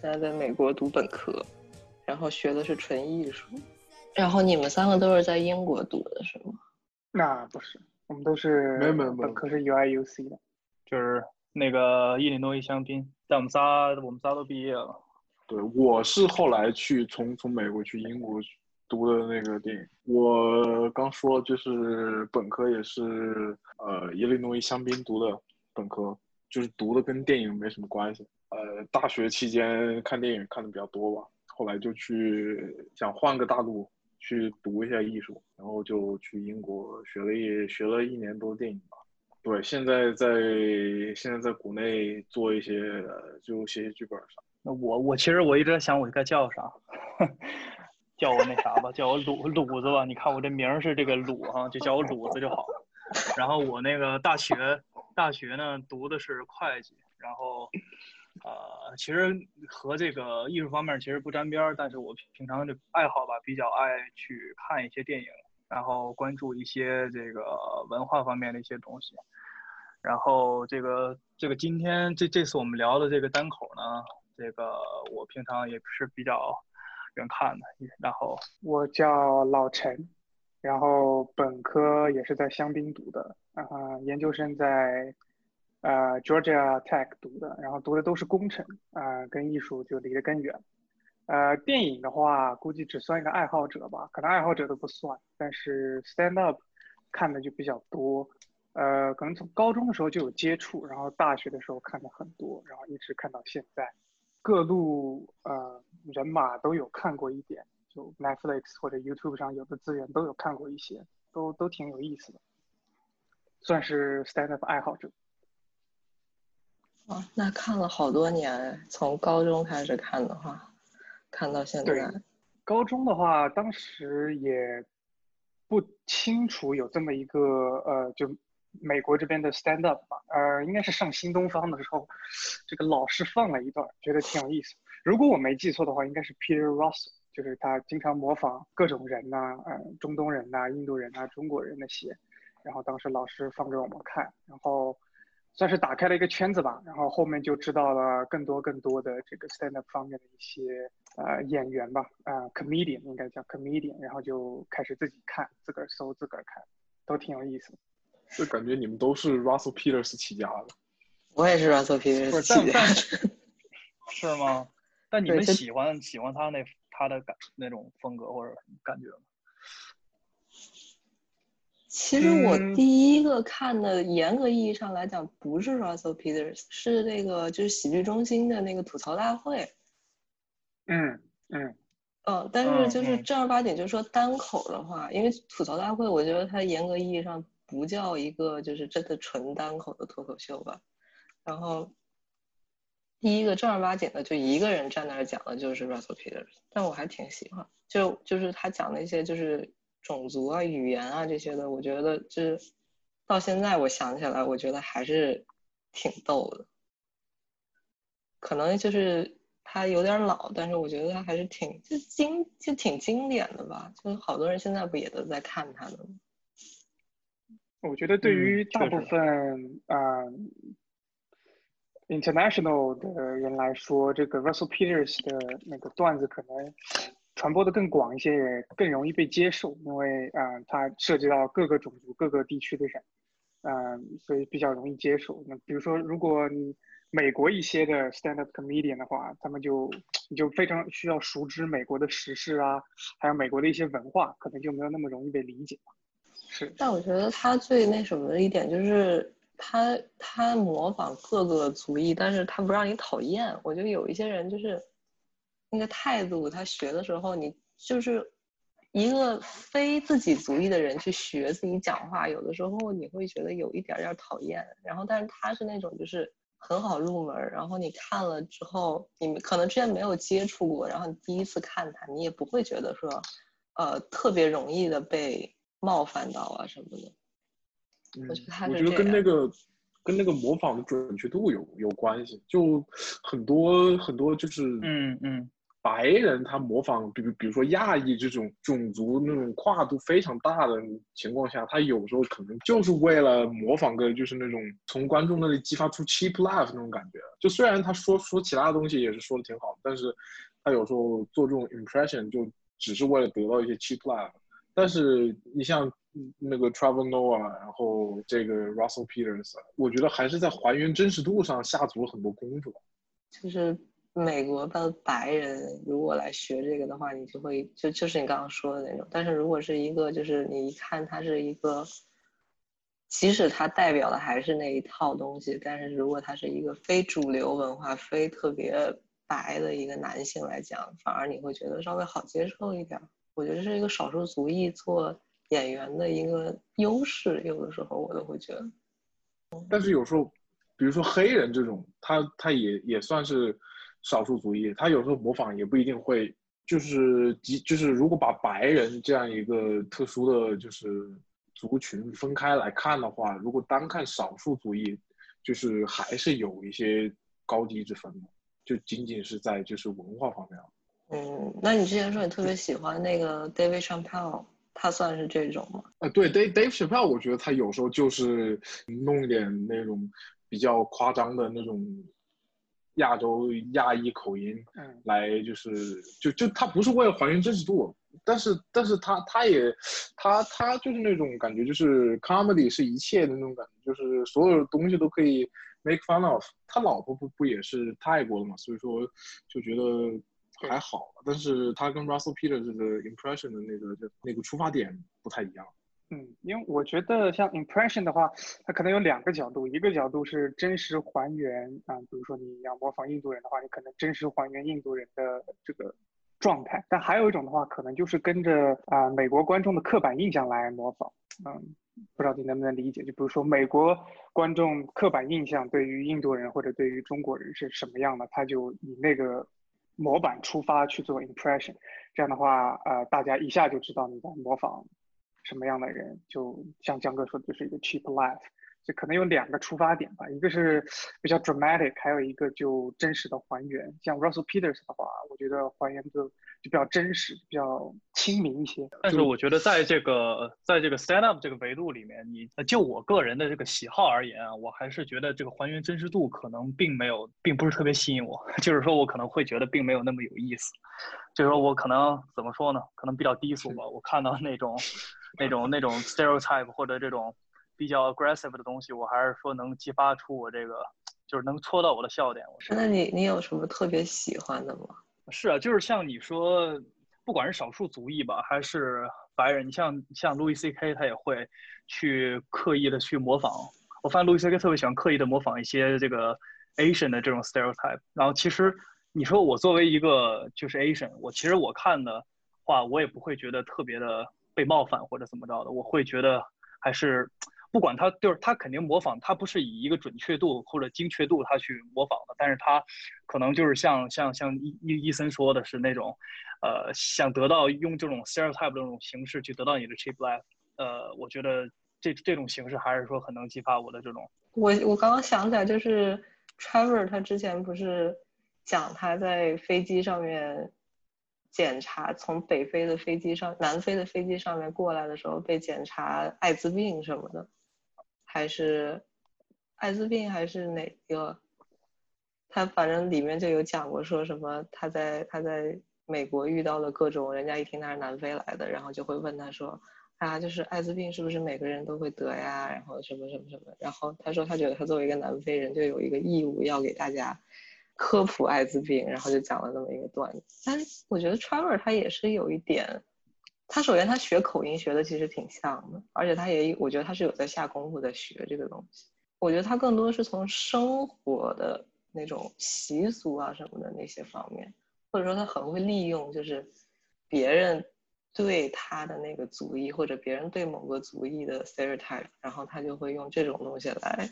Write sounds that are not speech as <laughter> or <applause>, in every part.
现在在美国读本科，然后学的是纯艺术。然后你们三个都是在英国读的是吗？那不是，我们都是没有没有没有本科是 UIUC 的。就是那个伊利诺伊香槟，但我们仨我们仨都毕业了。对，我是后来去从从美国去英国读的那个电影。我刚说就是本科也是呃伊利诺伊香槟读的本科，就是读的跟电影没什么关系。呃，大学期间看电影看的比较多吧，后来就去想换个大陆去读一下艺术，然后就去英国学了一学了一年多电影吧。对，现在在现在在国内做一些就写写剧本啥。那我我其实我一直在想我该叫啥，<laughs> 叫我那啥吧，叫我鲁鲁子吧。你看我这名是这个鲁哈，就叫我鲁子就好。然后我那个大学大学呢读的是会计，然后呃其实和这个艺术方面其实不沾边儿，但是我平常的爱好吧比较爱去看一些电影，然后关注一些这个文化方面的一些东西。然后这个这个今天这这次我们聊的这个单口呢，这个我平常也是比较愿看的。然后我叫老陈，然后本科也是在香槟读的，啊、研究生在呃 Georgia Tech 读的，然后读的都是工程，啊、跟艺术就离得更远。呃，电影的话，估计只算一个爱好者吧，可能爱好者都不算，但是 stand up 看的就比较多。呃，可能从高中的时候就有接触，然后大学的时候看的很多，然后一直看到现在，各路呃人马都有看过一点，就 Netflix 或者 YouTube 上有的资源都有看过一些，都都挺有意思的，算是 stand up 爱好者。啊，那看了好多年，从高中开始看的话，看到现对在。高中的话，当时也不清楚有这么一个呃，就美国这边的 stand up 吧，呃，应该是上新东方的时候，这个老师放了一段，觉得挺有意思。如果我没记错的话，应该是 Peter Russell，就是他经常模仿各种人呐、呃，中东人呐、印度人呐、中国人那些，然后当时老师放给我们看，然后算是打开了一个圈子吧，然后后面就知道了更多更多的这个 stand up 方面的一些呃演员吧，呃 comedian 应该叫 comedian，然后就开始自己看，自个儿搜，自个儿看，都挺有意思的。就感觉你们都是 Russell Peters 起家的。我也是 Russell Peters 起家的。<laughs> 是吗？但你们喜欢喜欢他那他的感那种风格或者感觉吗？其实我嗯第一个看的，严格意义上来讲，不是 Russell Peters，是那个就是喜剧中心的那个吐槽大会。嗯嗯嗯，但是嗯就是嗯正儿八经，就是说单口的话，因为吐槽大会，我觉得它严格意义上不叫一个就是真的纯单口的脱口秀吧。然后第一个正儿八经的就一个人站那儿讲的就是 Russell Peters，但我还挺喜欢，就就是他讲那些就是种族啊、语言啊这些的，我觉得就是到现在我想起来，我觉得还是挺逗的。可能就是他有点老，但是我觉得他还是挺就经就挺经典的吧。就是好多人现在不也都在看他的吗？我觉得对嗯于大部分呃 international 的人来说，这个 Russell Peters 的那个段子可能传播的更广一些，也更容易被接受，因为呃它涉及到各个种族、各个地区的人，嗯、所以比较容易接受。那比如说，如果你美国一些的 stand up comedian 的话，他们就你就非常需要熟知美国的时事啊，还有美国的一些文化，可能就没有那么容易被理解。是，但我觉得他最那什么的一点就是他他模仿各个族裔，但是他不让你讨厌。我觉得有一些人就是那个态度，他学的时候你就是一个非自己族裔的人去学自己讲话，有的时候你会觉得有一点点讨厌。然后，但是他是那种就是很好入门，然后你看了之后，你们可能之前没有接触过，然后你第一次看他，你也不会觉得说，呃，特别容易的被冒犯到啊什么的。嗯我觉得他我觉得是跟那个跟那个模仿的准确度有有关系，就很多很多就是嗯嗯白人他模仿，比如比如说亚裔这种种族那种跨度非常大的情况下，他有时候可能就是为了模仿个就是那种从观众那里激发出 cheap laugh 那种感觉，就虽然他说说其他东西也是说的挺好，但是他有时候做这种 impression 就只是为了得到一些 cheap laugh。但是你像那个 Trevor Noah，然后这个 Russell Peters，我觉得还是在还原真实度上下足了很多功夫。就是美国的白人如果来学这个的话，你就会就就是你刚刚说的那种。但是如果是一个就是你一看他是一个。即使他代表的还是那一套东西，但是如果他是一个非主流文化、非特别白的一个男性来讲，反而你会觉得稍微好接受一点。我觉得这是一个少数族裔做演员的一个优势，有的时候我都会觉得。但是有时候，比如说黑人这种，他他也也算是少数族裔，他有时候模仿也不一定会，就是即就是如果把白人这样一个特殊的就是。族群分开来看的话，如果单看少数族裔，就是还是有一些高低之分的，就仅仅是在就是文化方面。嗯，那你之前说你特别喜欢那个 David Chappelle，他算是这种吗？啊，对，Dave Dave Chappelle，我觉得他有时候就是弄一点那种比较夸张的那种亚洲亚裔口音，嗯，来就是就就他不是为了还原真实度。但是，但是他他也，他他就是那种感觉，就是 comedy 是一切的那种感觉，就是所有的东西都可以 make fun of。他老婆不不也是泰国的嘛，所以说就觉得还好。但是他跟 Russell Peters 的 impression 的那个那个出发点不太一样。嗯，因为我觉得像 impression 的话，它可能有两个角度，一个角度是真实还原啊，比如说你要模仿印度人的话，你可能真实还原印度人的这个。状态，但还有一种的话，可能就是跟着啊美国观众的刻板印象来模仿。嗯，不知道你能不能理解？就比如说美国观众刻板印象对于印度人或者对于中国人是什么样的，他就以那个模板出发去做 impression。这样的话，呃，大家一下就知道你在模仿什么样的人。就像江哥说的，就是一个 cheap life。就可能有两个出发点吧，一个是比较 dramatic，还有一个就真实的还原。像 Russell Peters 的话，我觉得还原的就比较真实，比较亲民一些。但是我觉得在这个在这个 stand up 这个维度里面，你就我个人的这个喜好而言啊，我还是觉得这个还原真实度可能并没有，并不是特别吸引我。<laughs> 就是说我可能会觉得并没有那么有意思。就是说我可能怎么说呢？可能比较低俗吧。我看到那种那种那种 stereotype 或者这种。比较 aggressive 的东西，我还是说能激发出我这个，就是能戳到我的笑点。我那你你有什么特别喜欢的吗？是啊，就是像你说，不管是少数族裔吧，还是白人，你像像 Louis C.K. 他也会去刻意的去模仿。我发现 Louis C.K. 特别喜欢刻意的模仿一些这个 Asian 的这种 stereotype。然后其实你说我作为一个就是 Asian，我其实我看的话，我也不会觉得特别的被冒犯或者怎么着的，我会觉得还是。不管他就是他肯定模仿，他不是以一个准确度或者精确度他去模仿的，但是他可能就是像像像伊伊伊森说的是那种，呃，想得到用这种 stereotype 这种形式去得到你的 cheap life，呃，我觉得这这种形式还是说很能激发我的这种。我我刚刚想起来，就是 Trevor 他之前不是讲他在飞机上面。检查从北非的飞机上、南非的飞机上面过来的时候被检查艾滋病什么的，还是艾滋病还是哪个？他反正里面就有讲过，说什么他在他在美国遇到了各种，人家一听他是南非来的，然后就会问他说啊，就是艾滋病是不是每个人都会得呀？然后什么什么什么？然后他说他觉得他作为一个南非人，就有一个义务要给大家。科普艾滋病，然后就讲了那么一个段子。但是我觉得 Trevor 他也是有一点，他首先他学口音学的其实挺像的，而且他也我觉得他是有在下功夫在学这个东西。我觉得他更多是从生活的那种习俗啊什么的那些方面，或者说他很会利用就是别人对他的那个族裔或者别人对某个族裔的 stereotype，然后他就会用这种东西来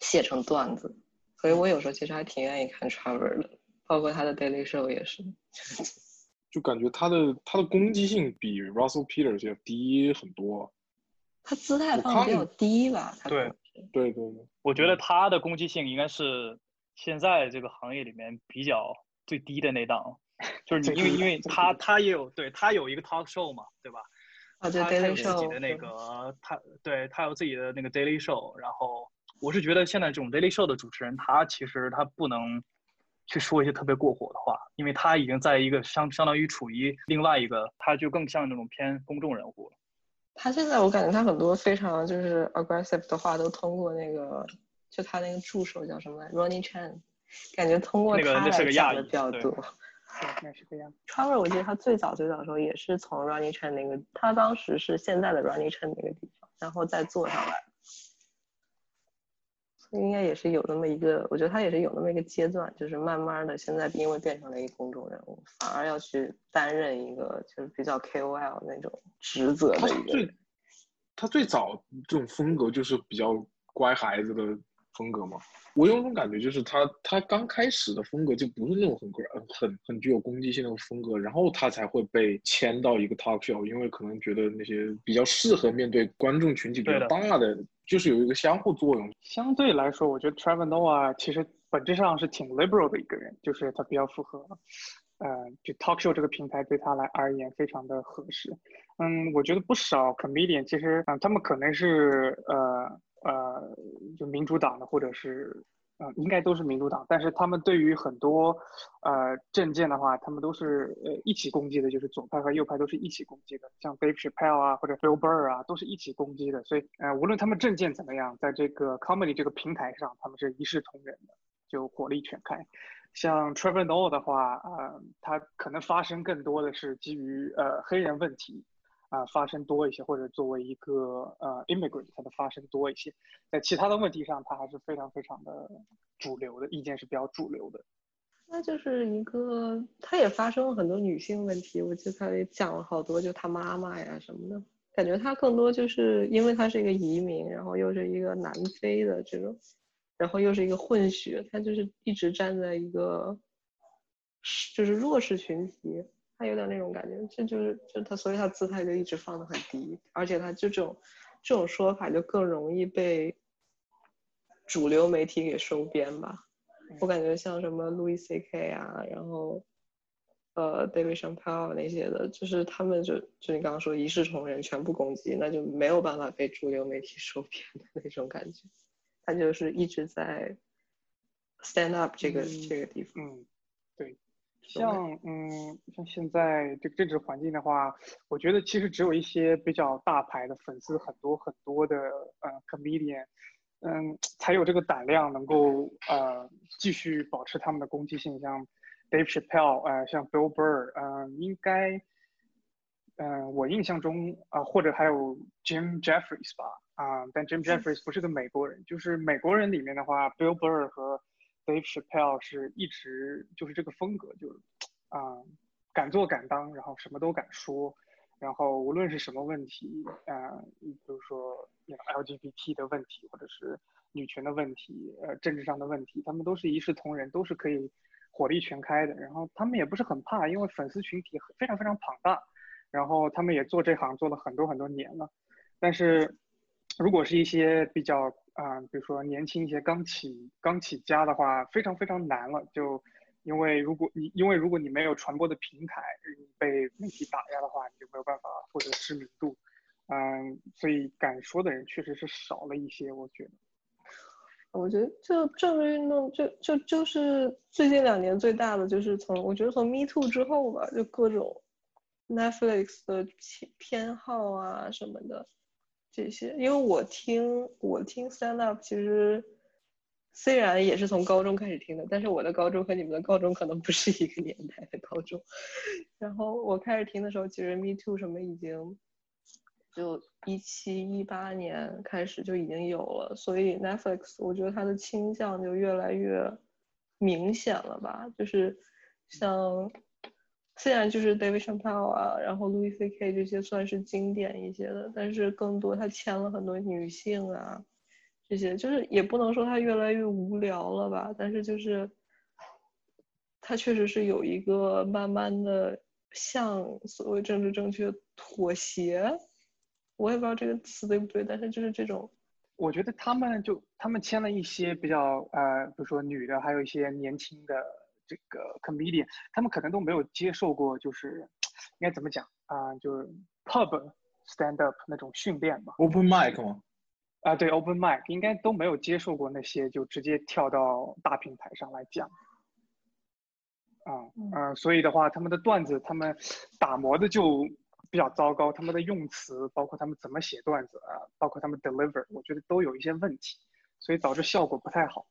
写成段子。所以我有时候其实还挺愿意看 Trevor 的，包括他的 Daily Show 也是。就感觉他的他的攻击性比 Russell Peters 要低很多。他姿态放的比较低吧？对对对对，我觉得他的攻击性应该是现在这个行业里面比较最低的那档。就是你因为因为他他也有对他有一个 Talk Show 嘛，对吧？啊，对 Daily Show 自己的那个他对他有自己的那个 Daily Show，然后。我是觉得现在这种 Daily Show 的主持人，他其实他不能去说一些特别过火的话，因为他已经在一个相相当于处于另外一个，他就更像那种偏公众人物了。他现在我感觉他很多非常就是 aggressive 的话，都通过那个就他那个助手叫什么来，Ronnie Chan，感觉通过那个他来那是个亚裔讲的比较对多。对，那是这样。Trevor 我记得他最早最早的时候也是从 Ronnie Chan 那个，他当时是现在的 Ronnie Chan 那个地方，然后再做上来。应该也是有那么一个，我觉得他也是有那么一个阶段，就是慢慢的现在因为变成了一个公众人物，反而要去担任一个就是比较 KOL 那种职责他的一个人。最他最早这种风格就是比较乖孩子的风格嘛。我有种感觉，就是他他刚开始的风格就不是那种很乖很很具有攻击性的风格，然后他才会被签到一个 talk show，因为可能觉得那些比较适合面对观众群体比较大的，就是有一个相互作用。相对来说，我觉得 Trevor Noah 其实本质上是挺 liberal 的一个人，就是他比较符合，呃，就 talk show 这个平台对他来而言非常的合适。嗯，我觉得不少 comedian 其实，嗯、他们可能是呃呃，就民主党的，或者是。应该都是民主党，但是他们对于很多呃政见的话，他们都是呃一起攻击的，就是左派和右派都是一起攻击的，像 Dave Chappelle 啊或者 Bill Burr 啊都是一起攻击的，所以呃无论他们政见怎么样，在这个 comedy 这个平台上，他们是一视同仁的，就火力全开。像 Trevor Noah 的话，呃，他可能发声更多的是基于呃黑人问题，啊、发声多一些，或者作为一个呃 immigrant，他的发声多一些。在其他的问题上，他还是非常非常的主流的，意见是比较主流的。那就是一个，他也发生了很多女性问题，我记得他也讲了好多，就他妈妈呀什么的，感觉他更多就是因为他是一个移民，然后又是一个南非的这种，然后又是一个混血，他就是一直站在一个，就是弱势群体，他有点那种感觉，这就是就他，所以他姿态就一直放得很低，而且他就这种这种说法就更容易被主流媒体给收编吧。我感觉像什么 Louis C.K. 啊，然后呃 David Chappelle 那些的，就是他们就就你刚刚说一视同仁，全部攻击，那就没有办法被主流媒体收编的那种感觉。他就是一直在 stand up 这个、嗯这个地方。像嗯像现在这个政治环境的话，我觉得其实只有一些比较大牌的粉丝很多很多的呃 comedian，嗯，才有这个胆量能够呃继续保持他们的攻击性，像 Dave Chappelle，呃，像 Bill Burr，嗯、应该，嗯、我印象中啊、或者还有 Jim Jeffries 吧，啊、但 Jim Jeffries 不是个美国人，就是美国人里面的话，Bill Burr 和 Dave Chappelle 是一直就是这个风格，就是啊、敢做敢当，然后什么都敢说，然后无论是什么问题，呃，比如说 you know, LGBT 的问题，或者是女权的问题，呃，政治上的问题，他们都是一视同仁，都是可以火力全开的。然后他们也不是很怕，因为粉丝群体非常非常庞大，然后他们也做这行做了很多很多年了。但是如果是一些比较啊、比如说年轻一些刚起刚起家的话，非常非常难了。就因为如果你因为如果你没有传播的平台，被媒体打压的话，你就没有办法获得知名度。嗯，所以敢说的人确实是少了一些，我觉得。我觉得就政治运动就就就是最近两年最大的就是从我觉得从 Me Too 之后吧，就各种 Netflix 的偏偏好啊什么的这些，因为我听我听 stand up 其实虽然也是从高中开始听的，但是我的高中和你们的高中可能不是一个年代的高中。然后我开始听的时候，其实 Me Too 什么已经就一七一八年开始就已经有了，所以 Netflix 我觉得它的倾向就越来越明显了吧，就是像虽然就是 David Chappelle 啊，然后 Louis C.K. 这些算是经典一些的，但是更多他签了很多女性啊，这些就是也不能说他越来越无聊了吧，但是就是他确实是有一个慢慢的向所谓政治正确妥协，我也不知道这个词对不对，但是就是这种我觉得他们就他们签了一些比较呃，比如说女的，还有一些年轻的这个 comedian，他们可能都没有接受过，就是应该怎么讲啊、就是 pub stand up 那种训练吧。Open mic 吗？啊，对，open mic 应该都没有接受过那些，就直接跳到大平台上来讲。啊，嗯，所以的话，他们的段子，他们打磨的就比较糟糕，他们的用词，包括他们怎么写段子啊，包括他们 deliver，我觉得都有一些问题，所以导致效果不太好，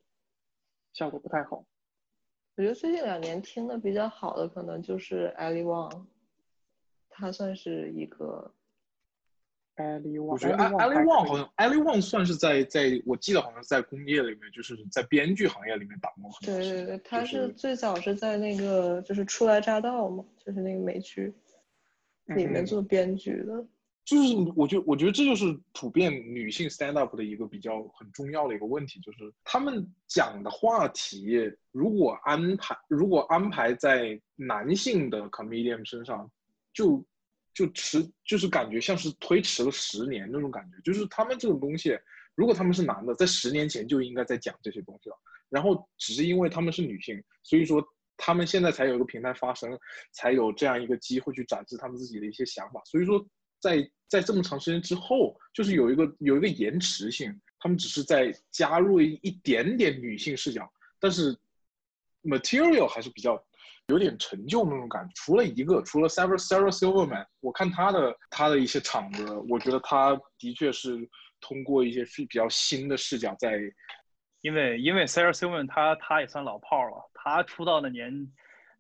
效果不太好。我觉得最近两年听的比较好的，可能就是 Ali Wong，他算是一个。Ali Wong，我觉得 Ali Wong 好像 Ali Wong 算是在在我记得好像在工业里面，就是在编剧行业里面打工对对对，他是最早是在那个就是初来乍到嘛，就是那个美剧里面做编剧的。就是我觉得我觉得这就是普遍女性 stand up 的一个比较很重要的一个问题，就是他们讲的话题如果安排如果安排在男性的 comedian 身上，就。就迟，就是感觉像是推迟了十年那种感觉。就是他们这种东西，如果他们是男的，在十年前就应该在讲这些东西了。然后只是因为他们是女性，所以说他们现在才有一个平台发声，才有这样一个机会去展示他们自己的一些想法。所以说，在在这么长时间之后，就是有一个有一个延迟性，他们只是在加入一点点女性视角，但是 material 还是比较。有点陈旧那种感觉，除了一个，除了 Sarah Sarah Silverman，我看他的他的一些场子，我觉得他的确是通过一些是比较新的视角在，因为因为 Sarah Silverman 他他也算老炮了，他出道的年，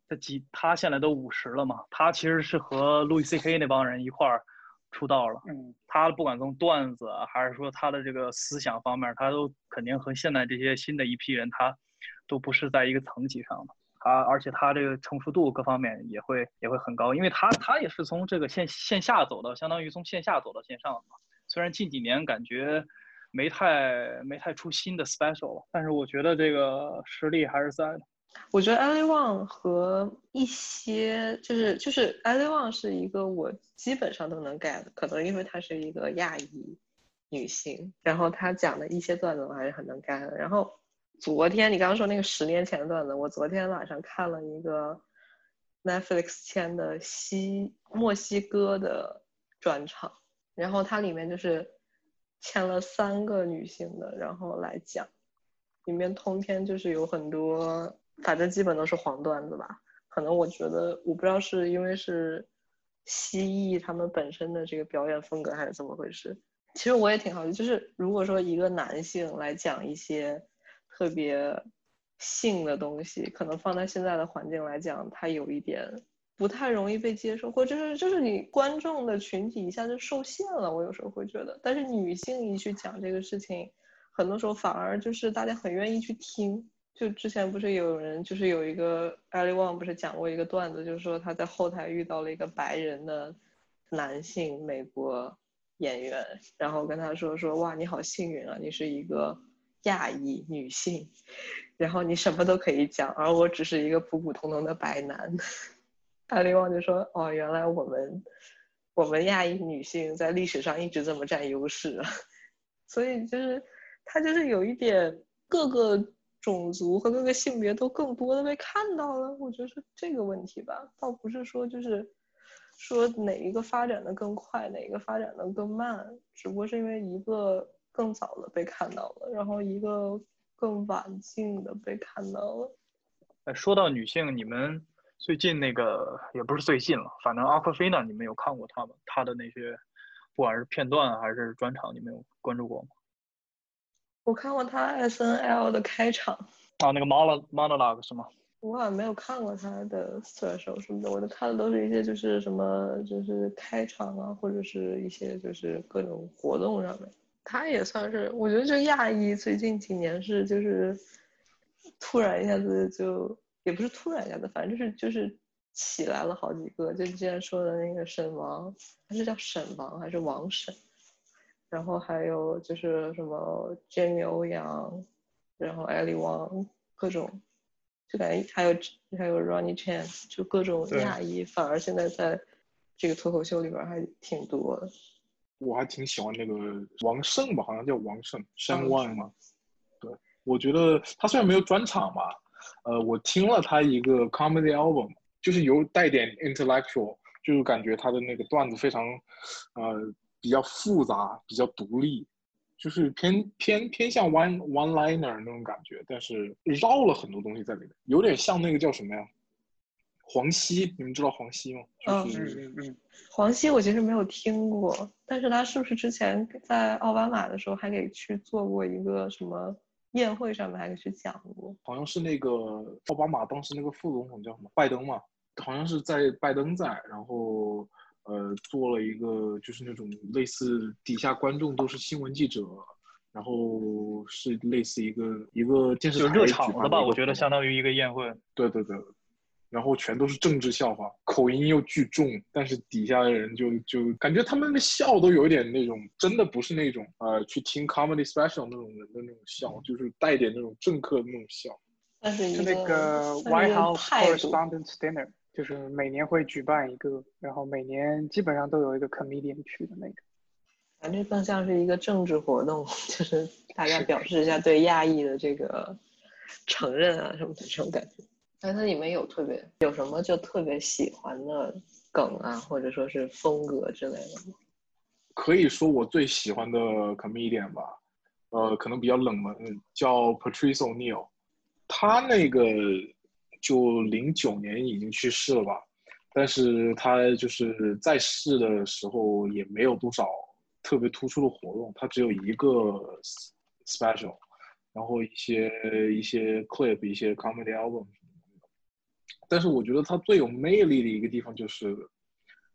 他几他现在都五十了嘛，他其实是和 Louis C.K. 那帮人一块儿出道了，嗯，他不管从段子还是说他的这个思想方面，他都肯定和现在这些新的一批人，他都不是在一个层级上的。他而且他这个成熟度各方面也会也会很高，因为他他也是从这个线线下走到，相当于从线下走到线上嘛。虽然近几年感觉没太没太出新的 special，但是我觉得这个实力还是在的。我觉得 Ali Wong 和一些就是就是 Ali Wong 是一个我基本上都能 get，可能因为她是一个亚裔女性，然后她讲的一些段子我还是很能 get，然后。昨天你刚刚说那个十年前的段子，我昨天晚上看了一个 Netflix 签的西墨西哥的专场，然后它里面就是签了三个女性的，然后来讲，里面通篇就是有很多，反正基本都是黄段子吧。可能我觉得我不知道是因为是蜥蜴他们本身的这个表演风格还是怎么回事。其实我也挺好奇，就是如果说一个男性来讲一些。特别性的东西，可能放在现在的环境来讲，它有一点不太容易被接受，或者是就是你观众的群体一下就受限了。我有时候会觉得，但是女性一去讲这个事情，很多时候反而就是大家很愿意去听。就之前不是有人就是有一个 Ali Wong 不是讲过一个段子，就是说他在后台遇到了一个白人的男性美国演员，然后跟他说说哇你好幸运啊，你是一个。亚裔女性，然后你什么都可以讲，而我只是一个普普通通的白男。艾利旺就说：“哦，原来我们我们亚裔女性在历史上一直这么占优势，<laughs> 所以就是他就是有一点各个种族和各个性别都更多的被看到了。我觉得是这个问题吧，倒不是说就是说哪一个发展的更快，哪一个发展的更慢，只不过是因为一个。”更早的被看到了，然后一个更晚近的被看到了。哎，说到女性，你们最近那个也不是最近了，反正阿克菲娜，你们有看过她吗？她的那些，不管是片段还是专场，你们有关注过吗？我看过他 S N L 的开场。啊，那个 mono monologue 是吗？我好像没有看过他的 special 什么的，我都看的都是一些就是什么就是开场啊，或者是一些就是各种活动上面。他也算是，我觉得就亚裔最近几年是就是突然一下子就也不是突然一下子，反正就是就是起来了好几个。就之前说的那个沈王，他是叫沈王还是王沈？然后还有就是什么 Jamie 欧阳，然后 Ellie Wang，各种，就感觉还有还有 Ronnie Chan，就各种亚裔，反而现在在这个脱口秀里边还挺多的。我还挺喜欢那个王胜吧，好像叫王胜，山万嘛。对，我觉得他虽然没有专场吧，呃，我听了他一个 comedy album，就是有带点 intellectual，就是感觉他的那个段子非常，呃，比较复杂，比较独立。就是偏偏偏向 one one liner 那种感觉，但是绕了很多东西在里面，有点像那个叫什么呀？黄西，你们知道黄西吗？嗯就是嗯嗯，黄西我其实没有听过，但是他是不是之前在奥巴马的时候还给去做过一个什么宴会上面还给去讲过？好像是那个奥巴马当时那个副总统叫什么拜登嘛，好像是在拜登在，然后呃做了一个就是那种类似底下观众都是新闻记者，然后是类似一个一个电视台就热场子吧，办的一个我觉得相当于一个宴会。对对对，然后全都是政治笑话，口音又巨重，但是底下的人就就感觉他们的笑都有一点那种，真的不是那种呃去听 comedy special 那种人的那种笑，就是带点那种政客的那种笑。但是那个 White House Correspondents' Dinner，就是每年会举办一个，然后每年基本上都有一个 comedian 去的那个。反正更像是一个政治活动，<laughs> 就是大家表示一下对亚裔的这个承认啊什么的这种感觉。但它里面有特别有什么就特别喜欢的梗啊，或者说是风格之类的吗？可以说我最喜欢的 comedian 吧，呃，可能比较冷门，叫 Patrice O'Neill，他那个就零九年已经去世了吧，但是他就是在世的时候也没有多少特别突出的活动，他只有一个 special，然后一些一些 clip，一些 comedy album。但是我觉得他最有魅力的一个地方就是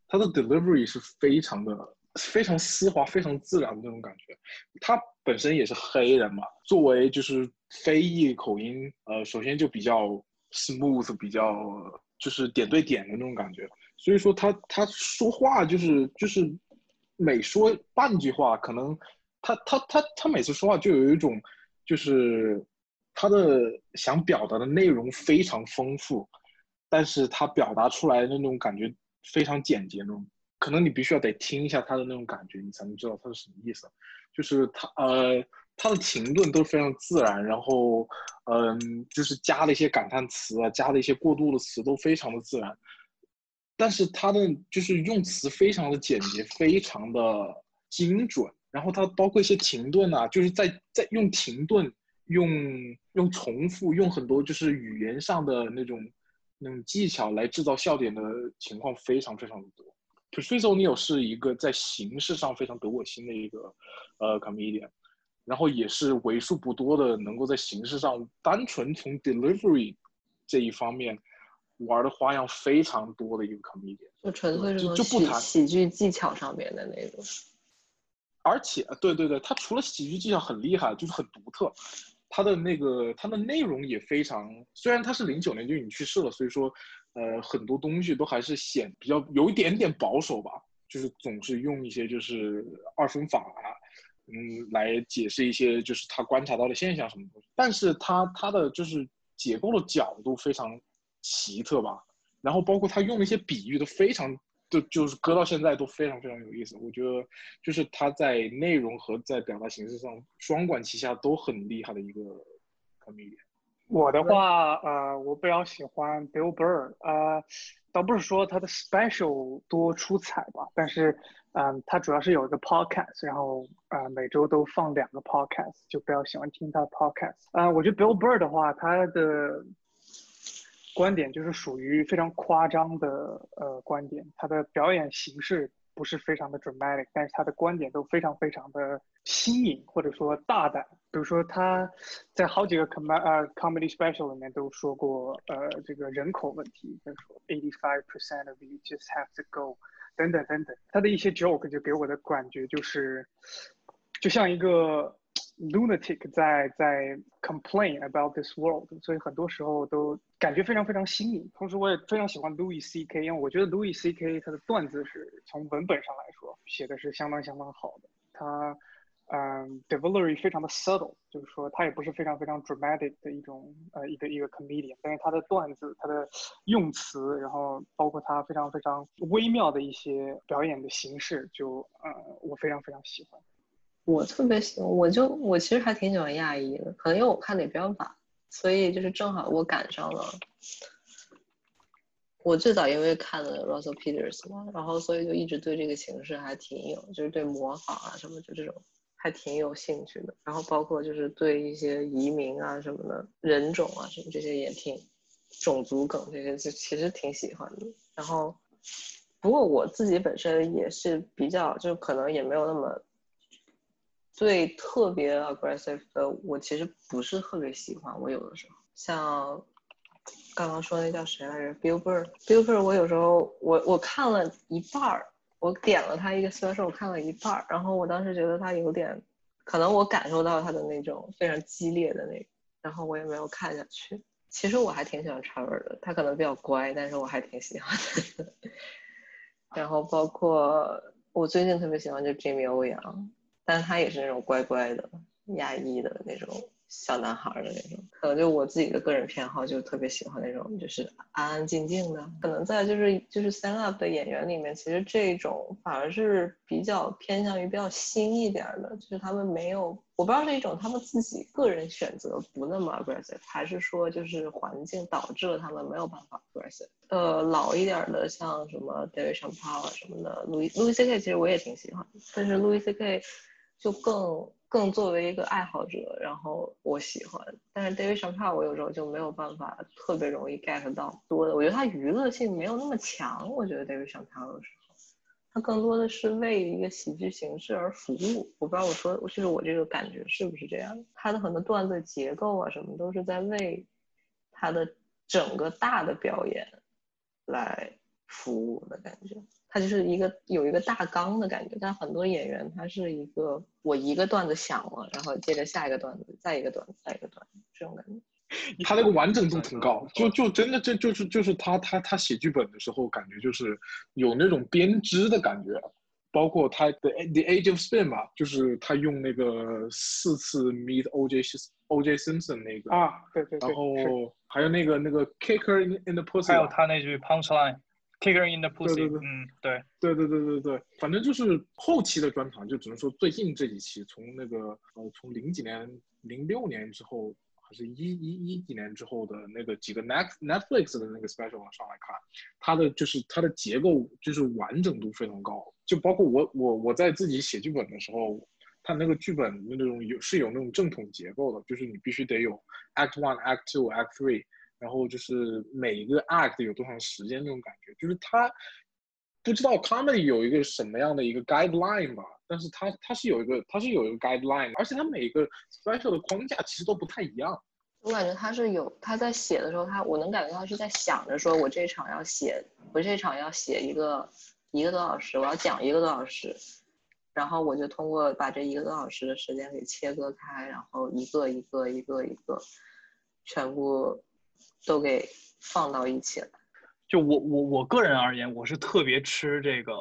他的 delivery 是非常的非常丝滑、非常自然的那种感觉。他本身也是黑人嘛，作为就是非裔口音，呃，首先就比较 smooth，比较就是点对点的那种感觉。所以说他他说话就是就是每说半句话，可能他他他他每次说话就有一种就是他的想表达的内容非常丰富，但是他表达出来的那种感觉非常简洁那种。可能你必须要得听一下他的那种感觉，你才能知道他是什么意思。就是他呃，他的停顿都是非常自然，然后嗯、就是加了一些感叹词啊，加了一些过渡的词，都非常的自然。但是他的就是用词非常的简洁，非常的精准。然后他包括一些停顿啊，就是在在用停顿、用用重复、用很多就是语言上的那种那种技巧来制造笑点的情况非常非常的多。Patrice O'Neill 是一个在形式上非常得我心的一个呃 comedian，然后也是为数不多的能够在形式上单纯从 delivery 这一方面玩的花样非常多的一个 comedian。就纯粹是就就不谈喜剧技巧上面的那种。而且，对对对，他除了喜剧技巧很厉害，就是很独特，他的那个他的内容也非常，虽然他是零九年就已经去世了，所以说，呃，很多东西都还是显比较有一点点保守吧，就是总是用一些就是二分法啊，嗯，来解释一些就是他观察到的现象什么东西，但是他他的就是解构的角度非常奇特吧，然后包括他用的一些比喻都非常。就就是搁到现在都非常非常有意思，我觉得就是他在内容和在表达形式上双管齐下都很厉害的一个 comedian。我的话，呃，我比较喜欢 Bill Burr，呃，倒不是说他的 special 多出彩吧，但是，嗯、他主要是有一个 podcast，然后呃每周都放两个 podcast，就比较喜欢听他的 podcast。啊、我觉得 Bill Burr 的话，他的观点就是属于非常夸张的呃观点，他的表演形式不是非常的 dramatic，但是他的观点都非常非常的新颖或者说大胆。比如说他在好几个 com 呃 comedy special 里面都说过呃这个人口问题，就是说 eighty five percent of you just have to go 等等等等。他的一些 joke 就给我的感觉就是就像一个 lunatic 在在 complain about this world，所以很多时候都感觉非常非常新颖。同时，我也非常喜欢 Louis C.K.，因为我觉得 Louis C.K. 他的段子是从文本上来说写的是相当相当好的。他嗯 delivery 非常的 subtle，就是说他也不是非常非常 dramatic 的一种呃一个一个 comedian，但是他的段子、他的用词，然后包括他非常非常微妙的一些表演的形式，就呃我非常非常喜欢。我特别喜欢，我就我其实还挺喜欢亚裔的，可能因为我看的也比较晚，所以就是正好我赶上了。我最早因为看了 Russell Peters 嘛，然后所以就一直对这个形式还挺有，就是对模仿啊什么就这种还挺有兴趣的。然后包括就是对一些移民啊什么的人种啊什么这些也挺种族梗这些就其实挺喜欢的。然后不过我自己本身也是比较就可能也没有那么对特别 aggressive 的，我其实不是特别喜欢。我有的时候像。刚刚说那叫谁来着？Bill Burr，Bill Burr，我有时候我我看了一半儿，我点了他一个小说我看了一半儿，然后我当时觉得他有点，可能我感受到他的那种非常激烈的那，然后我也没有看下去。其实我还挺喜欢查尔的，他可能比较乖，但是我还挺喜欢的。<laughs> 然后包括我最近特别喜欢就 Jimmy 欧阳，但他也是那种乖乖的、压抑的那种。小男孩的那种，可能就我自己的个人偏好，就特别喜欢那种就是安安静静的。可能在就是就是 stand up 的演员里面，其实这种反而是比较偏向于比较新一点的，就是他们没有，我不知道是一种他们自己个人选择不那么 aggressive，还是说就是环境导致了他们没有办法 aggressive。呃，老一点的像什么 David Chappelle 什么的，Louis Louis C.K. 其实我也挺喜欢，但是 Lu C.K. 就更。更作为一个爱好者，然后我喜欢，但是 David Chappelle 我有时候就没有办法特别容易 get 到多的，我觉得他娱乐性没有那么强。我觉得 David Chappelle 的时候，他更多的是为一个喜剧形式而服务。我不知道我说就是我这个感觉是不是这样？他的很多段子结构啊什么都是在为他的整个大的表演来服务的感觉。他就是一个有一个大纲的感觉，但很多演员他是一个我一个段子想了，然后接着下一个段子，再一个段子，再一个段子，这种感觉。<laughs> 他那个完整度挺高，就就真的这就是就是他他他写剧本的时候感觉就是有那种编织的感觉，包括他的 The Age of Spin 嘛，就是他用那个四次 Meet O J O J Simpson 那个啊，对对对，然后还有那个那个 Kicker in in the Pussy，还有他那句 Punchline。Kicker in the pussy，嗯，对，对对对对对，反正就是后期的专场，就只能说最近这几期，从那个呃，从零几年、零六年之后，还是一一一几年之后的那个几个 Net Netflix 的那个 special 上来看，它的就是它的结构就是完整度非常高，就包括我我我在自己写剧本的时候，它那个剧本那种有是有那种正统结构的，就是你必须得有 Act One、Act Two、Act Three。然后就是每一个 act 有多长时间那种感觉，就是他不知道 comedy 有一个什么样的一个 guideline 吧，但是他他是有一个他是有一个 guideline，而且他每一个 special 的框架其实都不太一样。我感觉他是有他在写的时候，他我能感觉到是在想着说，我这场要写，我这场要写一个一个多小时，我要讲一个多小时，然后我就通过把这一个多小时的时间给切割开，然后一个一个一个一个全部。都给放到一起了。就我我我个人而言，我是特别吃这个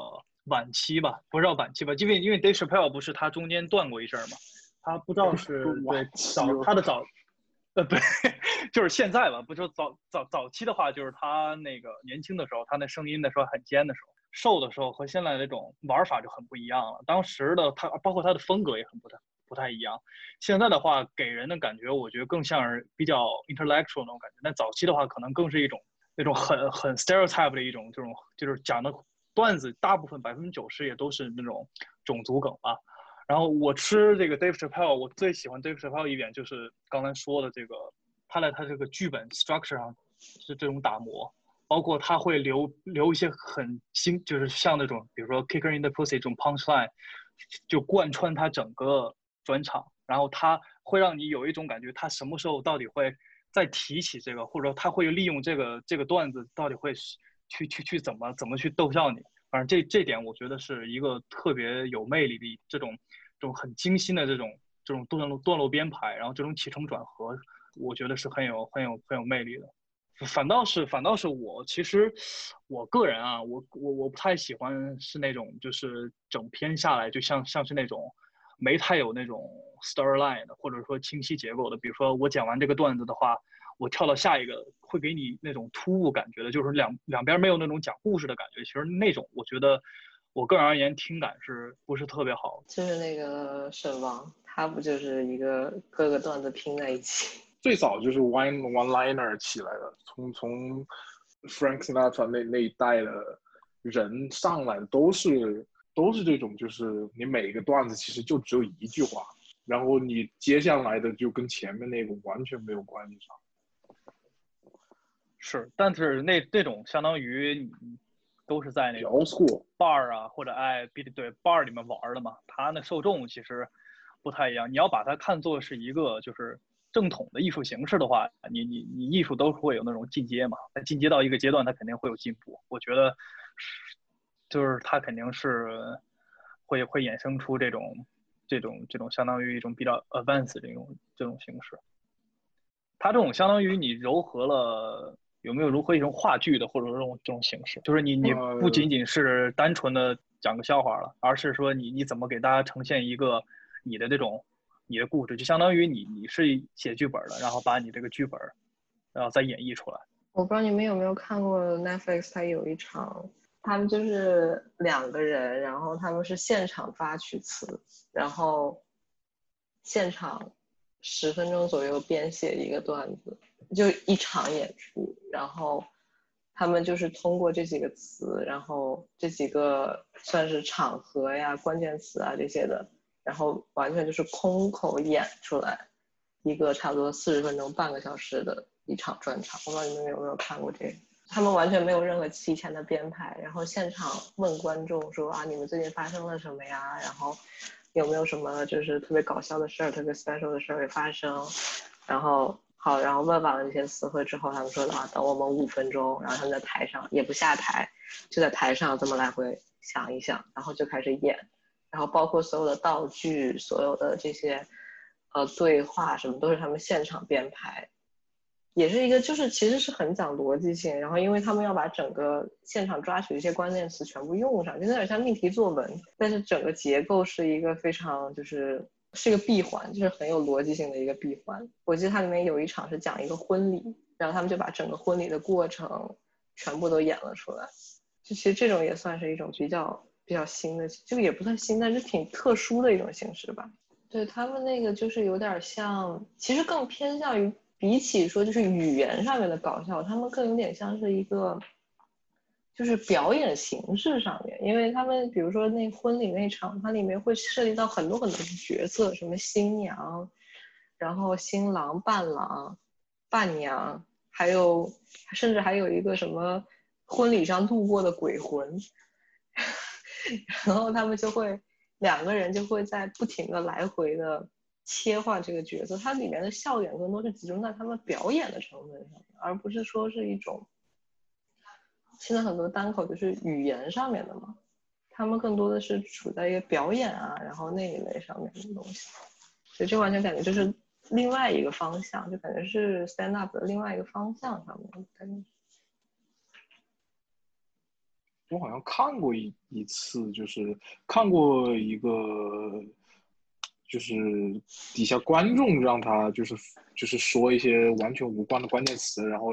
晚期吧，不知道晚期吧，因为因为 Dave Chappelle 不是他中间断过一阵嘛，他不知道是 <laughs> 对早他的早，呃对，<laughs> 就是现在吧，不就早早早期的话，就是他那个年轻的时候，他那声音的时候很尖的时候，瘦的时候和现在那种玩法就很不一样了。当时的他，包括他的风格也很不太。不太一样，现在的话给人的感觉，我觉得更像是比较 intellectual 那种感觉。但早期的话，可能更是一种那种很很 stereotype 的一种这种，就是讲的段子，大部分百分之九十也都是那种种族梗啊。然后我吃这个 Dave Chappelle，我最喜欢 Dave Chappelle 一点就是刚才说的这个，他在他这个剧本 structure 上是这种打磨，包括他会留留一些很新，就是像那种比如说 kicker in the pussy 这种 punchline，就贯穿他整个。专场，然后他会让你有一种感觉，他什么时候到底会再提起这个，或者说他会利用这个这个段子，到底会去去去怎么怎么去逗笑你。反正这这点我觉得是一个特别有魅力的这种这种很精心的这种这种段落段落编排，然后这种起承转合，我觉得是很有很有很有魅力的。反倒是反倒是我其实我个人啊，我我我不太喜欢是那种就是整篇下来就像像是那种。没太有那种 storyline 的，或者说清晰结构的。比如说我讲完这个段子的话，我跳到下一个会给你那种突兀感觉的，就是两两边没有那种讲故事的感觉。其实那种我觉得，我个人而言听感是不是特别好？就是那个沈王，他不就是一个各个段子拼在一起？<laughs> 最早就是 one one liner 起来的，从从 Frank Sinatra 那那一代的人上来都是。都是这种，就是你每个段子其实就只有一句话，然后你接下来的就跟前面那个完全没有关系上。是，但是那那种相当于你都是在那种摇错，bar 啊或者哎，比对 bar 里面玩儿的嘛，它那受众其实不太一样。你要把它看作是一个就是正统的艺术形式的话，你你你艺术都会有那种进阶嘛，那进阶到一个阶段，它肯定会有进步。我觉得是，就是它肯定是会会衍生出这种这种这种相当于一种比较 advanced 这种这种形式。它这种相当于你糅合了。有没有如何一种话剧的，或者说这种这种形式？就是你你不仅仅是单纯的讲个笑话了，而是说你你怎么给大家呈现一个你的这种你的故事，就相当于你你是写剧本的，然后把你这个剧本，然后再演绎出来。我不知道你们有没有看过 Netflix，它有一场，他们就是两个人，然后他们是现场发曲词，然后现场十分钟左右编写一个段子。就一场演出，然后他们就是通过这几个词，然后这几个算是场合呀、关键词啊这些的，然后完全就是空口演出来一个差不多四十分钟、半个小时的一场专场。我不知道你们有没有看过这个？他们完全没有任何提前的编排，然后现场问观众说啊，你们最近发生了什么呀？然后有没有什么就是特别搞笑的事儿、特别 special 的事儿会发生？然后。好，然后问完了这些词汇之后，他们说的话，等我们五分钟，然后他们在台上也不下台，就在台上这么来回想一想，然后就开始演，然后包括所有的道具、所有的这些呃对话什么，都是他们现场编排，也是一个就是其实是很讲逻辑性，然后因为他们要把整个现场抓取一些关键词全部用上，就有点像命题作文，但是整个结构是一个非常就是。是一个闭环，就是很有逻辑性的一个闭环。我记得它里面有一场是讲一个婚礼，然后他们就把整个婚礼的过程全部都演了出来。就其实这种也算是一种比较比较新的，这个也不算新，但是挺特殊的一种形式吧。对他们那个就是有点像，其实更偏向于比起说就是语言上面的搞笑，他们更有点像是一个。就是表演形式上面，因为他们比如说那婚礼那场，它里面会涉及到很多很多的角色，什么新娘，然后新郎、伴郎、伴娘，还有甚至还有一个什么婚礼上路过的鬼魂，<laughs> 然后他们就会两个人就会在不停的来回的切换这个角色，它里面的笑点更多是集中在他们表演的成分上面，而不是说是一种。现在很多单口就是语言上面的嘛，他们更多的是处在一个表演啊，然后那一类上面的东西，所以这完全感觉就是另外一个方向，就感觉是 stand up 的另外一个方向上面。我好像看过一一次，就是看过一个，就是底下观众让他就是就是说一些完全无关的关键词，然后。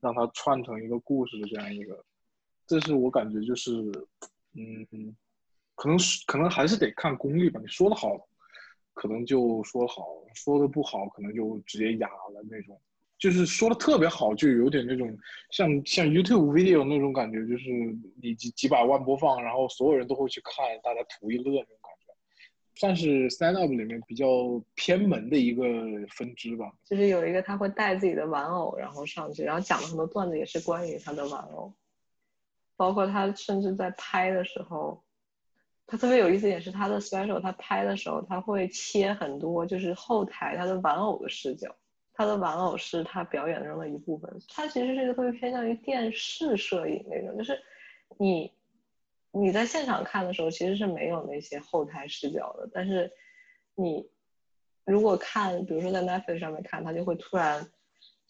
让它串成一个故事的这样一个，这是我感觉就是，嗯，可能是可能还是得看功力吧。你说的好，可能就说好；说的不好，可能就直接哑了那种。就是说的特别好，就有点那种像像 YouTube video 那种感觉，就是你几几百万播放，然后所有人都会去看，大家图一乐那种。算是 stand up 里面比较偏门的一个分支吧。就是有一个他会带自己的玩偶，然后上去，然后讲了很多段子，也是关于他的玩偶。包括他甚至在拍的时候，他特别有意思一点是他的 special，他拍的时候他会切很多，就是后台他的玩偶的视角，他的玩偶是他表演中的一部分。他其实是一个特别偏向于电视摄影那种，就是你。你在现场看的时候，其实是没有那些后台视角的。但是，你如果看，比如说在 Netflix 上面看，他就会突然，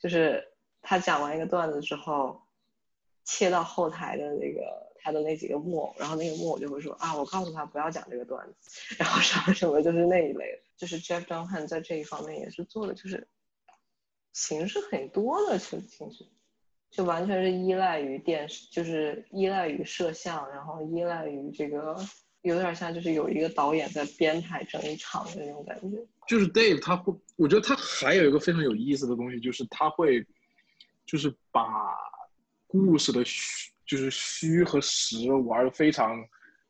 就是他讲完一个段子之后，切到后台的那个他的那几个木偶，然后那个木偶就会说啊，我告诉他不要讲这个段子，<laughs> 然后什么什么就是那一类的。就是 Jeff Dunham 在这一方面也是做的，就是形式很多的，其实其实。就完全是依赖于电视，就是依赖于摄像，然后依赖于这个，有点像就是有一个导演在编排整一场的那种感觉。就是 Dave 他会，我觉得他还有一个非常有意思的东西，就是他会，就是把故事的虚，就是虚和实玩的非常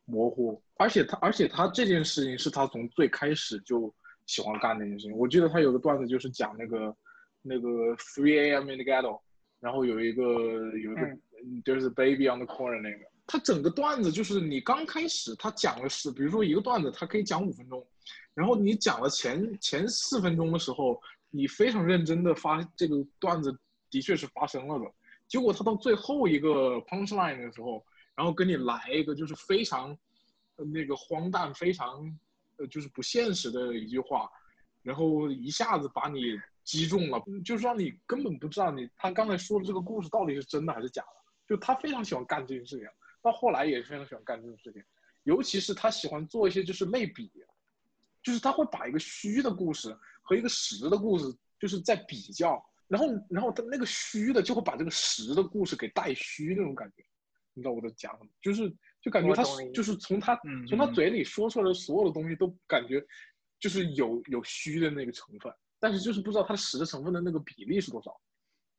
模糊，而且他而且他这件事情是他从最开始就喜欢干的一件事情。我记得他有个段子就是讲那个那个 three a.m. in the ghetto，然后有一个有一个嗯。there's a baby on the corner 那个，他整个段子就是你刚开始他讲的是，比如说一个段子，他可以讲五分钟，然后你讲了前前四分钟的时候，你非常认真的发这个段子的确是发生了的，结果他到最后一个 punch line 的时候，然后跟你来一个就是非常呃那个荒诞、非常呃就是不现实的一句话，然后一下子把你击中了，就是让你根本不知道你他刚才说的这个故事到底是真的还是假的。就他非常喜欢干这件事情，到后来也非常喜欢干这种事情，尤其是他喜欢做一些就是类比，就是他会把一个虚的故事和一个实的故事就是在比较，然后然后他那个虚的就会把这个实的故事给带虚那种感觉，你知道我在讲什么？就是就感觉他就是从他嗯从他嗯嘴里说出来的所有的东西都感觉就是有有虚的那个成分，但是就是不知道它的实的成分的那个比例是多少。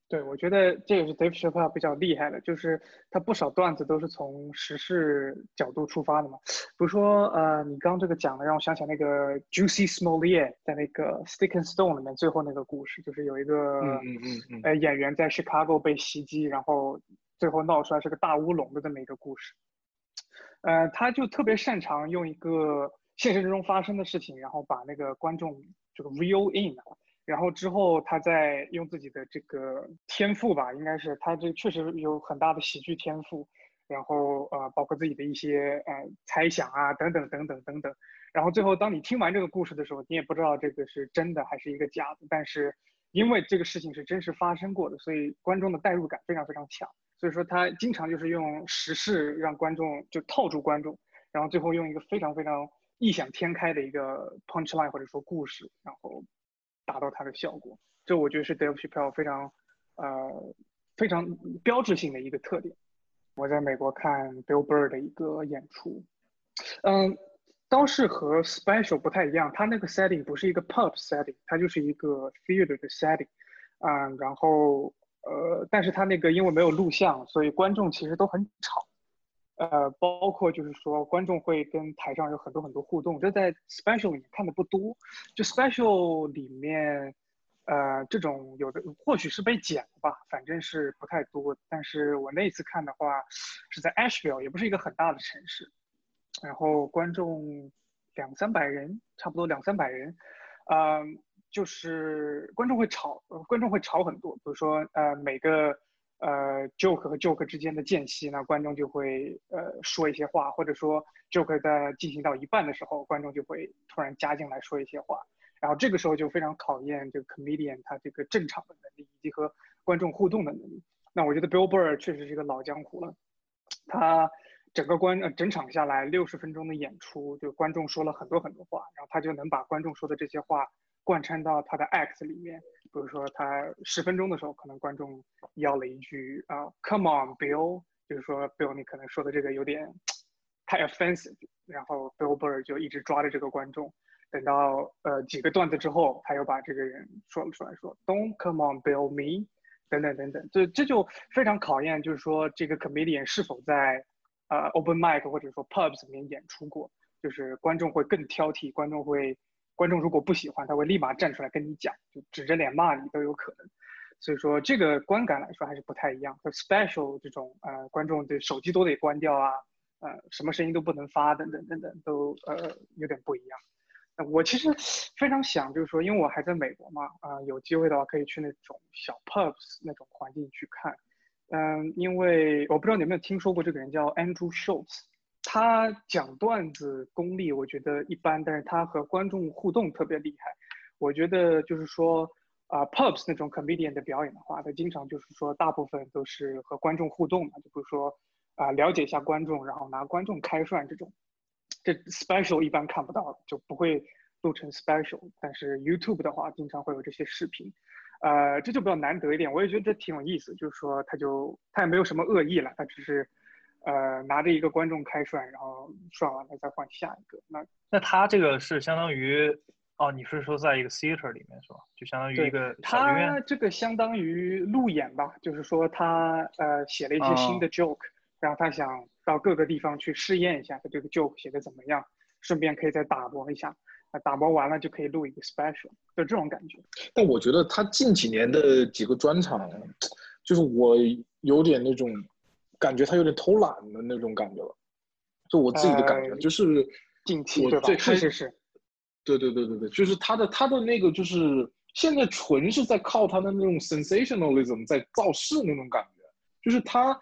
对，我觉得这也是 Dave Chappelle 比较厉害的，就是他不少段子都是从时事角度出发的嘛。比如说，呃，你刚这个讲的让我想起来那个 Juicy Smollett 在那个 Stick and Stone 里面最后那个故事，就是有一个嗯嗯嗯嗯呃演员在 Chicago 被袭击，然后最后闹出来是个大乌龙的这么一个故事。呃，他就特别擅长用一个现实之中发生的事情，然后把那个观众这个 reel in，然后之后他再用自己的这个天赋吧，应该是他这确实有很大的喜剧天赋，然后呃，包括自己的一些呃猜想啊，等等等等等等，然后最后当你听完这个故事的时候，你也不知道这个是真的还是一个假的，但是因为这个事情是真实发生过的，所以观众的代入感非常非常强。所以说他经常就是用时事让观众就套住观众，然后最后用一个非常非常异想天开的一个 punch line 或者说故事，然后达到它的效果。这我觉得是 Dave Chappelle 非常呃非常标志性的一个特点。我在美国看 Bill Burr 的一个演出，嗯，倒是和 Special 不太一样，它那个 setting 不是一个 pub setting，它就是一个 theater 的 setting，嗯，然后呃，但是它那个因为没有录像，所以观众其实都很吵，呃，包括就是说观众会跟台上有很多很多互动，这在 Special 里面看的不多，就 Special 里面。呃，这种有的或许是被剪了吧，反正是不太多。但是我那次看的话，是在 Asheville，也不是一个很大的城市，然后观众两三百人，差不多两三百人，呃，就是观众会吵，观众会吵很多。比如说，呃，每个呃 joke 和 joke 之间的间隙呢，观众就会呃说一些话，或者说 joke 在进行到一半的时候，观众就会突然加进来说一些话。然后这个时候就非常考验这个 comedian 他这个正场的能力以及和观众互动的能力。那我觉得 Bill Burr 确实是一个老江湖了，他整个观呃整场下来六十分钟的演出，就观众说了很多很多话，然后他就能把观众说的这些话贯穿到他的 act 里面。比如说他十分钟的时候，可能观众要了一句啊、Come on Bill，就是说 Bill 你可能说的这个有点太 offensive，然后 Bill Burr 就一直抓着这个观众。等到呃几个段子之后，他又把这个人说了出来，说 "Don't come on, Bill me"，等等等等，这这就非常考验，就是说这个 comedian 是否在呃 open mic 或者说 pubs 里面演出过，就是观众会更挑剔，观众会观众如果不喜欢，他会立马站出来跟你讲，就指着脸骂你都有可能。所以说这个观感来说还是不太一样。和 special 这种呃观众对手机都得关掉啊，呃什么声音都不能发等等等等，都呃有点不一样。我其实非常想，就是说，因为我还在美国嘛，啊、有机会的话可以去那种小 pubs 那种环境去看，嗯，因为我不知道你有没有听说过这个人叫 Andrew Schultz，他讲段子功力我觉得一般，但是他和观众互动特别厉害。我觉得就是说，啊、pubs 那种 comedian 的表演的话，他经常就是说，大部分都是和观众互动嘛，就比如说啊、了解一下观众，然后拿观众开涮这种。这 special 一般看不到，就不会录成 special。但是 YouTube 的话，经常会有这些视频，呃，这就比较难得一点。我也觉得这挺有意思，就是说他就他也没有什么恶意了，他只是呃拿着一个观众开涮，然后涮完了再换下一个。那那他这个是相当于哦，你是说在一个 theater 里面是吧？就相当于对一个小剧院他这个相当于路演吧，就是说他呃写了一些新的 joke，、然后他想到各个地方去试验一下他这个 joke 写的怎么样，顺便可以再打磨一下。那打磨完了就可以录一个 special，就这种感觉。但我觉得他近几年的几个专场，就是我有点那种感觉，他有点偷懒的那种感觉了。就我自己的感觉，呃就是近期对吧我最？开是是是，对对对对对，就是他的他的那个就是现在纯是在靠他的那种 sensationalism 在造势那种感觉，就是他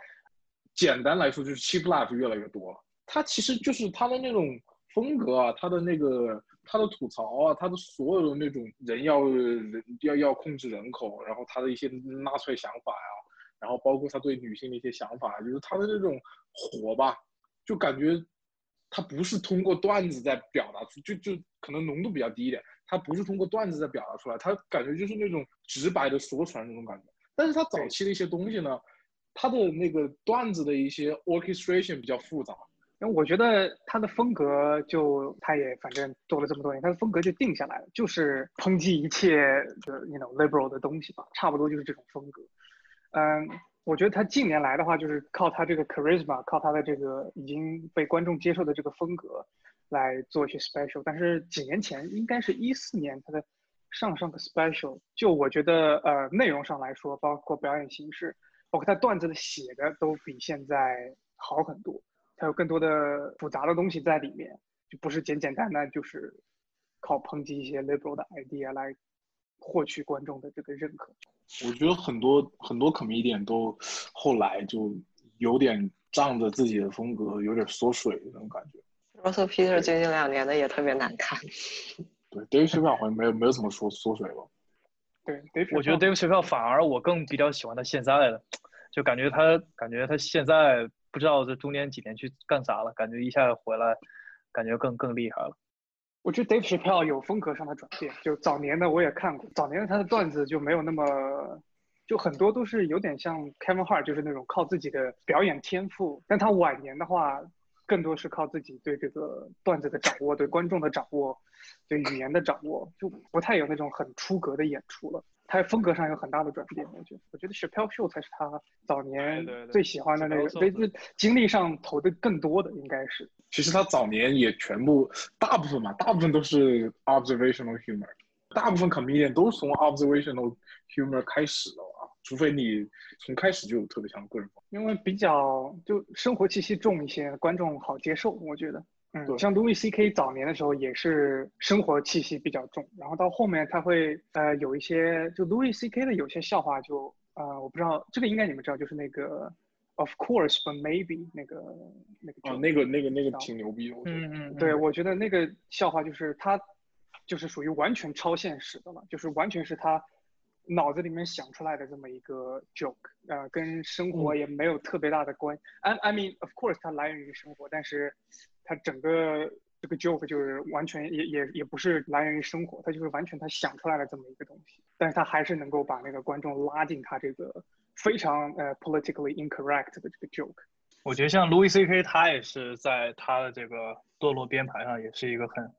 简单来说就是 cheap laugh 越来越多了。他其实就是他的那种风格啊，他的那个他的吐槽啊，他的所有的那种人要人要要控制人口，然后他的一些纳粹想法呀、然后包括他对女性的一些想法，就是他的那种火吧，就感觉他不是通过段子在表达出，就就可能浓度比较低一点，他不是通过段子在表达出来，他感觉就是那种直白的说出来那种感觉。但是他早期的一些东西呢，他的那个段子的一些 orchestration 比较复杂，因为我觉得他的风格就他也反正做了这么多年，他的风格就定下来了，就是抨击一切的 you know liberal 的东西吧，差不多就是这种风格。嗯，我觉得他近年来的话，就是靠他这个 charisma，靠他的这个已经被观众接受的这个风格来做一些 special。但是几年前，应该是一四年他的上上个 special，就我觉得呃内容上来说，包括表演形式，包括他段子的写的都比现在好很多。他有更多的复杂的东西在里面，就不是简简单单就是靠抨击一些 liberal 的 idea 来获取观众的这个认可。我觉得很多很多 comedian 都后来就有点仗着自己的风格，有点缩水的那种感觉。Russell Peter 最近两年的也特别难看。<laughs> 对，Dave Chappelle 好像没有没有怎么说缩水吧。<laughs> 对，Dave 我觉得 Dave Chappelle 反而我更比较喜欢他现在的，就感觉他感觉他现在不知道这中间几年去干啥了，感觉一下回来，感觉更更厉害了。我觉得 Dave Chappelle 有风格上的转变，就早年的我也看过，早年的他的段子就没有那么，就很多都是有点像 Kevin Hart，就是那种靠自己的表演天赋，但他晚年的话，更多是靠自己对这个段子的掌握，对观众的掌握，对语言的掌握，就不太有那种很出格的演出了。他风格上有很大的转变，我觉得，我觉得 Chappelle Show 才是他早年最喜欢的那个对精力上投的更多的应该是。其实他早年也全部大部分嘛，大部分都是 observational humor，大部分 comedian 都是从 observational humor 开始的啊，除非你从开始就有特别强的个人风因为比较就生活气息重一些，观众好接受，我觉得。嗯，像 Louis C.K. 早年的时候也是生活气息比较重，然后到后面他会呃有一些就 Louis C.K. 的有些笑话就呃我不知道这个应该你们知道，就是那个 Of course but maybe 那个那个啊，那个那个那个挺牛逼的，我觉得。嗯嗯，对，我觉得那个笑话就是他，就是属于完全超现实的了，就是完全是他脑子里面想出来的这么一个 joke，呃，跟生活也没有特别大的关。I I mean of course 它来源于生活，但是它整个这个 joke 就是完全也也也不是来源于生活，它就是完全他想出来的这么一个东西，但是他还是能够把那个观众拉进他这个非常呃 politically incorrect 的这个 joke。我觉得像 Louis C.K. 他也是在他的这个堕落编排上也是一个很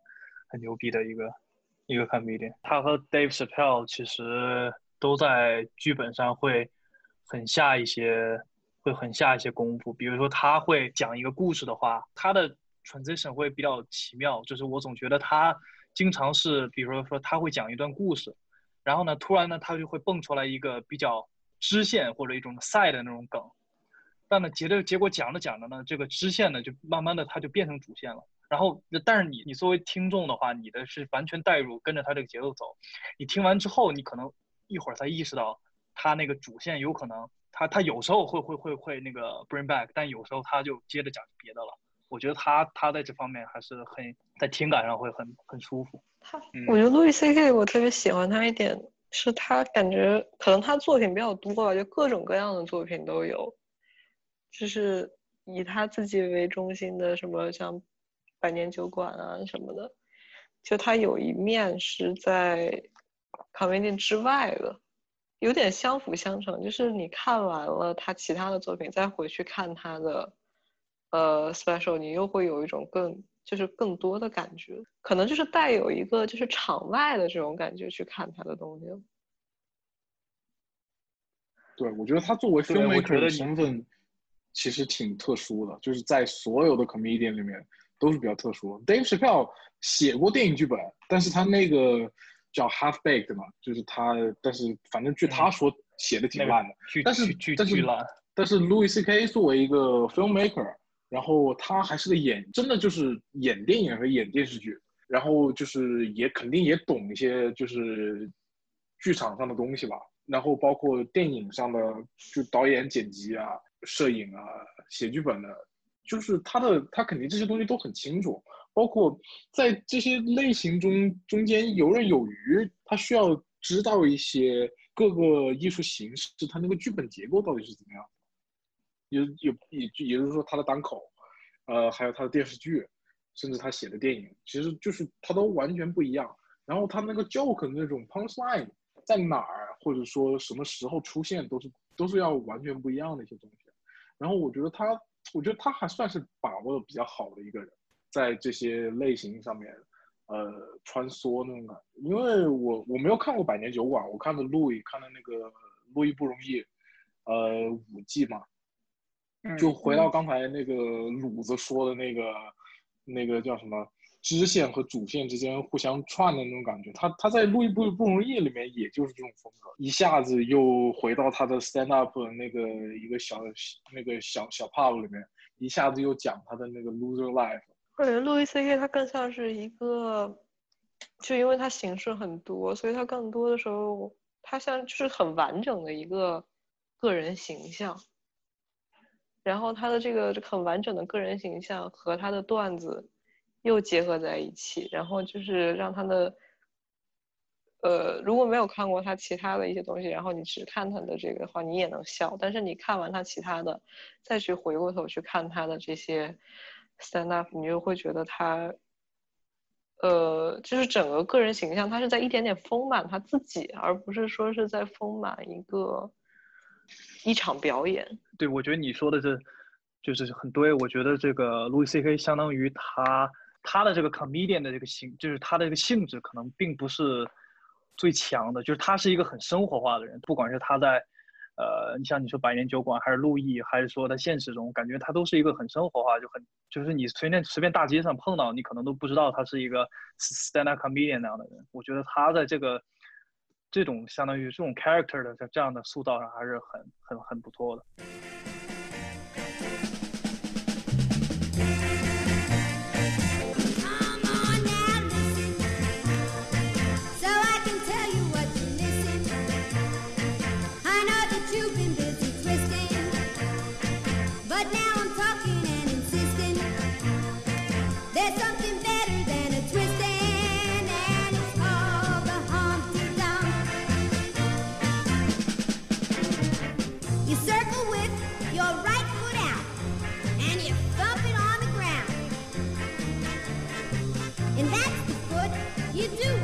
很牛逼的一个一个 comedian。他和 Dave Chappelle 其实都在剧本上会很下一些会很下一些功夫。比如说他会讲一个故事的话，他的 transition 会比较奇妙，就是我总觉得他经常是，比如说他会讲一段故事，然后呢，突然呢他就会蹦出来一个比较支线或者一种 side 的那种梗。但呢，结着结果讲着讲着呢，这个支线呢就慢慢的它就变成主线了。然后，但是你你作为听众的话，你的是完全带入，跟着他这个节奏走。你听完之后，你可能一会儿才意识到，他那个主线有可能，他他有时候会会会会那个 bring back，但有时候他就接着讲别的了。我觉得他他在这方面还是很在听感上会很很舒服。他嗯，我觉得路易 C K 我特别喜欢他一点是他感觉可能他作品比较多吧，就各种各样的作品都有，就是以他自己为中心的什么像百年酒馆啊什么的，就他有一面是在 comedy 之外的，有点相辅相成，就是你看完了他其他的作品，再回去看他的呃 special，你又会有一种更就是更多的感觉，可能就是带有一个就是场外的这种感觉去看他的东西。对，我觉得他作为对我觉 filmmaker 的身份，其实挺特殊的，就是在所有的 comedian 里面都是比较特殊。Dave Chappelle 写过电影剧本，但是他那个叫 Half Baked 嘛，就是他，但是反正据他说写的挺烂的。巨但是巨但是。但是 Louis C.K. 作为一个 filmmaker，然后他还是个演，真的就是演电影和演电视剧，然后就是也肯定也懂一些就是剧场上的东西吧，然后包括电影上的就导演、剪辑啊、摄影啊、写剧本的，就是他的他肯定这些东西都很清楚，包括在这些类型中中间游刃有余，他需要知道一些各个艺术形式它那个剧本结构到底是怎么样。也也也也就是说，他的单口，呃，还有他的电视剧，甚至他写的电影，其实就是他都完全不一样。然后他那个 joke 的那种 punchline 在哪儿，或者说什么时候出现，都是都是要完全不一样的一些东西。然后我觉得他，我觉得他还算是把握的比较好的一个人，在这些类型上面，呃，穿梭那种感觉。因为我我没有看过《百年酒馆》，我看的《路易》，看的那个《路易不容易》，呃，五季嘛。就回到刚才那个鲁子说的那个，那个叫什么支线和主线之间互相串的那种感觉。他他在《路易不不容易》里面也就是这种风格，一下子又回到他的 stand up 那个一个小那个小小 pub 里面，一下子又讲他的那个 loser life。我觉路易 C K 他更像是一个，就因为他形式很多，所以他更多的时候他像就是很完整的一个个人形象。然后他的这个很完整的个人形象和他的段子又结合在一起，然后就是让他的，呃，如果没有看过他其他的一些东西，然后你只看他的这个的话，你也能笑。但是你看完他其他的，再去回过头去看他的这些 stand up，你就会觉得他，呃，就是整个个人形象，他是在一点点丰满他自己，而不是说是在丰满一个。一场表演，对我觉得你说的这，就是很对。我觉得这个 Louis C.K. 相当于他他的这个 comedian 的这个性，就是他的这个性质可能并不是最强的，就是他是一个很生活化的人。不管是他在，呃，你像你说百年酒馆，还是路易，还是说在现实中，感觉他都是一个很生活化，就很就是你随便随便大街上碰到，你可能都不知道他是一个 stand up comedian 那样的人。我觉得他在这个。这种相当于这种 character 的这样的塑造上还是很很很不错的。You do